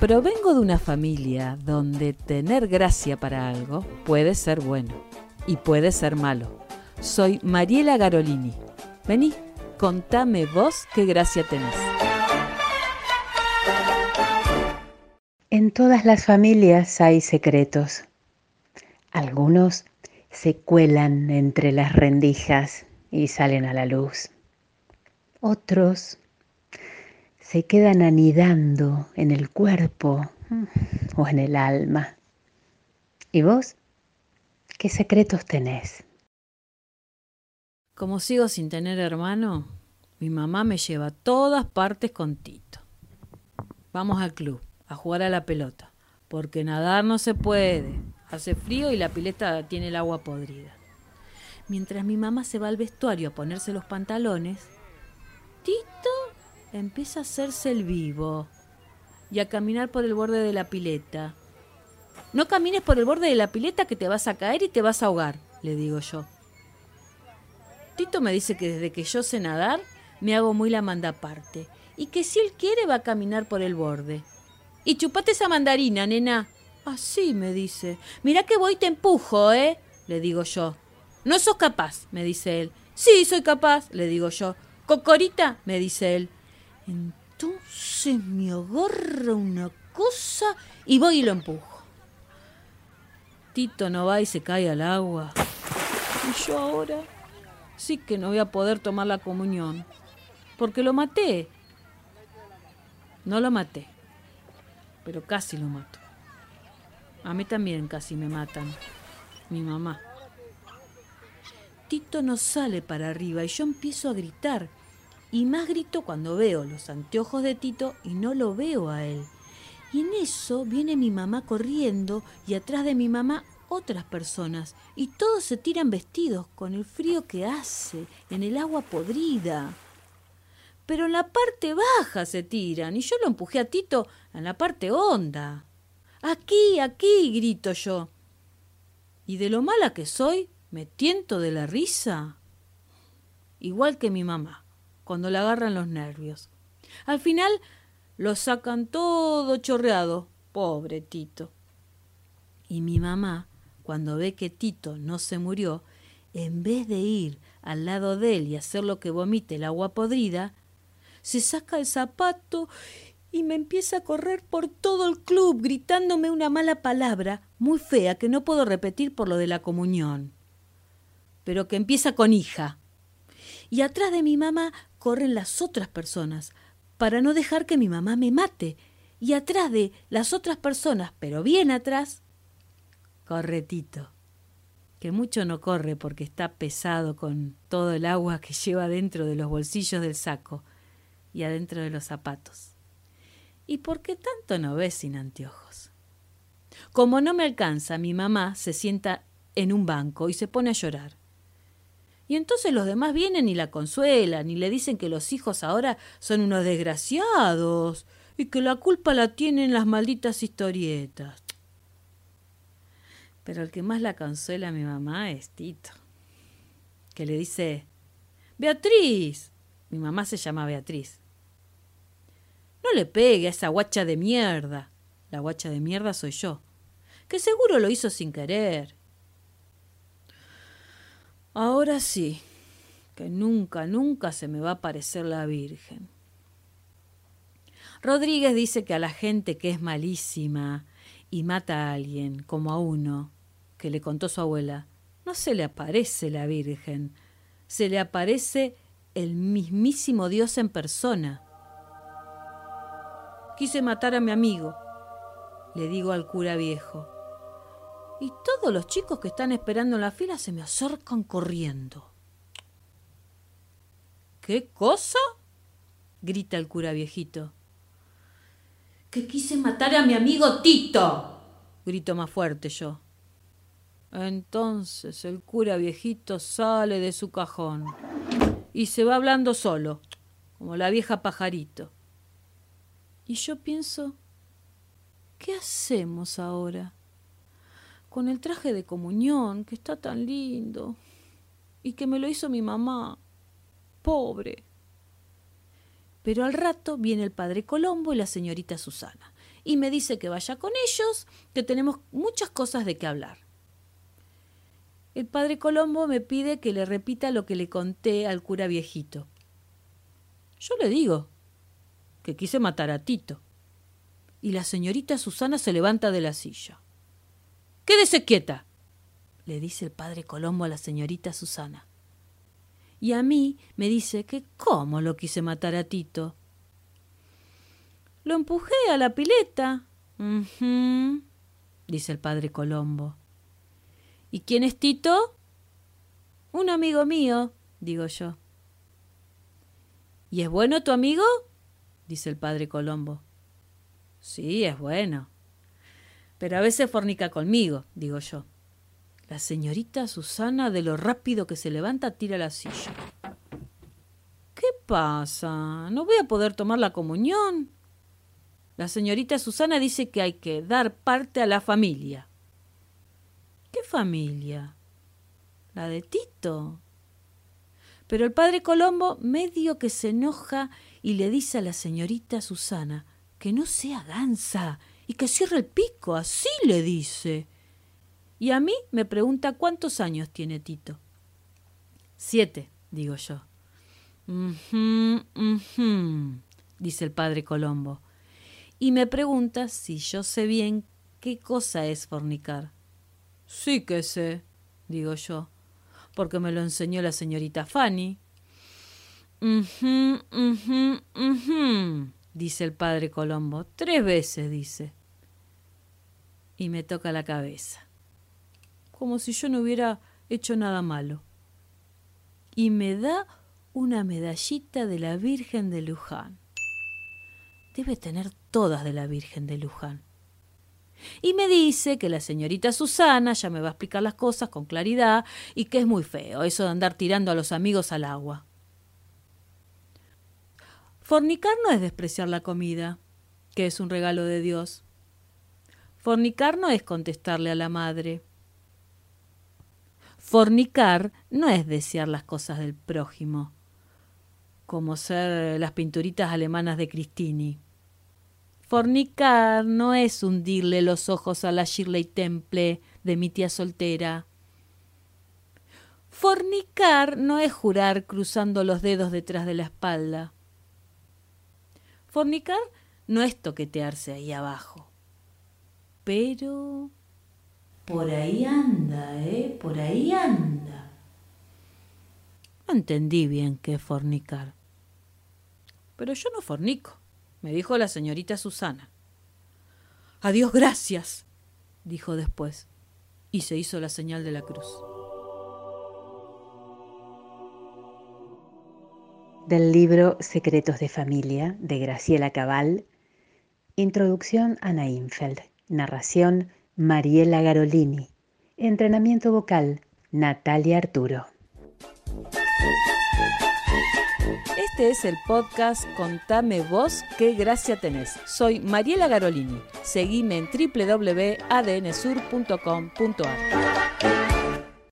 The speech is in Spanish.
Provengo de una familia donde tener gracia para algo puede ser bueno y puede ser malo. Soy Mariela Garolini. Vení, contame vos qué gracia tenés. En todas las familias hay secretos. Algunos se cuelan entre las rendijas y salen a la luz. Otros se quedan anidando en el cuerpo mm, o en el alma. ¿Y vos? ¿Qué secretos tenés? Como sigo sin tener hermano, mi mamá me lleva a todas partes con Tito. Vamos al club, a jugar a la pelota, porque nadar no se puede. Hace frío y la pileta tiene el agua podrida. Mientras mi mamá se va al vestuario a ponerse los pantalones, Tito empieza a hacerse el vivo y a caminar por el borde de la pileta. No camines por el borde de la pileta que te vas a caer y te vas a ahogar, le digo yo. Tito me dice que desde que yo sé nadar me hago muy la manda aparte y que si él quiere va a caminar por el borde. Y chupate esa mandarina, nena. Así me dice. Mira que voy y te empujo, ¿eh? Le digo yo. No sos capaz, me dice él. Sí, soy capaz, le digo yo. Cocorita, me dice él. Entonces me agarra una cosa y voy y lo empujo. Tito no va y se cae al agua. Y yo ahora sí que no voy a poder tomar la comunión. Porque lo maté. No lo maté. Pero casi lo mato. A mí también casi me matan. Mi mamá. Tito no sale para arriba y yo empiezo a gritar y más grito cuando veo los anteojos de Tito y no lo veo a él. Y en eso viene mi mamá corriendo y atrás de mi mamá otras personas y todos se tiran vestidos con el frío que hace en el agua podrida. Pero en la parte baja se tiran y yo lo empujé a Tito en la parte honda. Aquí, aquí, grito yo. Y de lo mala que soy, me tiento de la risa. Igual que mi mamá cuando le agarran los nervios. Al final lo sacan todo chorreado, pobre Tito. Y mi mamá, cuando ve que Tito no se murió, en vez de ir al lado de él y hacer lo que vomite el agua podrida, se saca el zapato y me empieza a correr por todo el club gritándome una mala palabra muy fea que no puedo repetir por lo de la comunión, pero que empieza con hija. Y atrás de mi mamá corren las otras personas para no dejar que mi mamá me mate. Y atrás de las otras personas, pero bien atrás, corre Tito, que mucho no corre porque está pesado con todo el agua que lleva dentro de los bolsillos del saco y adentro de los zapatos. ¿Y por qué tanto no ve sin anteojos? Como no me alcanza, mi mamá se sienta en un banco y se pone a llorar. Y entonces los demás vienen y la consuelan y le dicen que los hijos ahora son unos desgraciados y que la culpa la tienen las malditas historietas. Pero el que más la consuela a mi mamá es Tito, que le dice, Beatriz, mi mamá se llama Beatriz, no le pegue a esa guacha de mierda, la guacha de mierda soy yo, que seguro lo hizo sin querer. Ahora sí, que nunca, nunca se me va a parecer la Virgen. Rodríguez dice que a la gente que es malísima y mata a alguien, como a uno, que le contó su abuela, no se le aparece la Virgen, se le aparece el mismísimo Dios en persona. Quise matar a mi amigo, le digo al cura viejo y todos los chicos que están esperando en la fila se me acercan corriendo. ¿Qué cosa? grita el cura viejito. Que quise matar a mi amigo Tito, grito más fuerte yo. Entonces el cura viejito sale de su cajón y se va hablando solo, como la vieja pajarito. Y yo pienso, ¿qué hacemos ahora? Con el traje de comunión, que está tan lindo, y que me lo hizo mi mamá, pobre. Pero al rato viene el padre Colombo y la señorita Susana, y me dice que vaya con ellos, que tenemos muchas cosas de qué hablar. El padre Colombo me pide que le repita lo que le conté al cura viejito. Yo le digo que quise matar a Tito. Y la señorita Susana se levanta de la silla. Quédese quieta, le dice el padre Colombo a la señorita Susana. Y a mí me dice que cómo lo quise matar a Tito. Lo empujé a la pileta. dice el padre Colombo. ¿Y quién es Tito? Un amigo mío, digo yo. ¿Y es bueno tu amigo? dice el padre Colombo. Sí, es bueno. Pero a veces fornica conmigo, digo yo. La señorita Susana, de lo rápido que se levanta, tira la silla. ¿Qué pasa? ¿No voy a poder tomar la comunión? La señorita Susana dice que hay que dar parte a la familia. ¿Qué familia? La de Tito. Pero el padre Colombo medio que se enoja y le dice a la señorita Susana que no sea gansa y que cierre el pico, así le dice. Y a mí me pregunta cuántos años tiene Tito. Siete, digo yo. dice el padre Colombo. Y me pregunta si yo sé bien qué cosa es fornicar. Sí que sé, digo yo, porque me lo enseñó la señorita Fanny. dice el padre Colombo. Tres veces, dice. Y me toca la cabeza como si yo no hubiera hecho nada malo. Y me da una medallita de la Virgen de Luján. Debe tener todas de la Virgen de Luján. Y me dice que la señorita Susana ya me va a explicar las cosas con claridad y que es muy feo eso de andar tirando a los amigos al agua. Fornicar no es despreciar la comida, que es un regalo de Dios. Fornicar no es contestarle a la madre. Fornicar no es desear las cosas del prójimo, como ser las pinturitas alemanas de Cristini. Fornicar no es hundirle los ojos a la Shirley Temple de mi tía soltera. Fornicar no es jurar cruzando los dedos detrás de la espalda. Fornicar no es toquetearse ahí abajo. Pero por ahí anda, ¿eh? Por ahí anda. No entendí bien qué es fornicar. Pero yo no fornico, me dijo la señorita Susana. Adiós, gracias, dijo después, y se hizo la señal de la cruz. Del libro Secretos de Familia de Graciela Cabal, Introducción a Infeld, narración Mariela Garolini. Entrenamiento vocal, Natalia Arturo. Este es el podcast Contame vos qué gracia tenés. Soy Mariela Garolini. Seguime en www.adnsur.com.ar.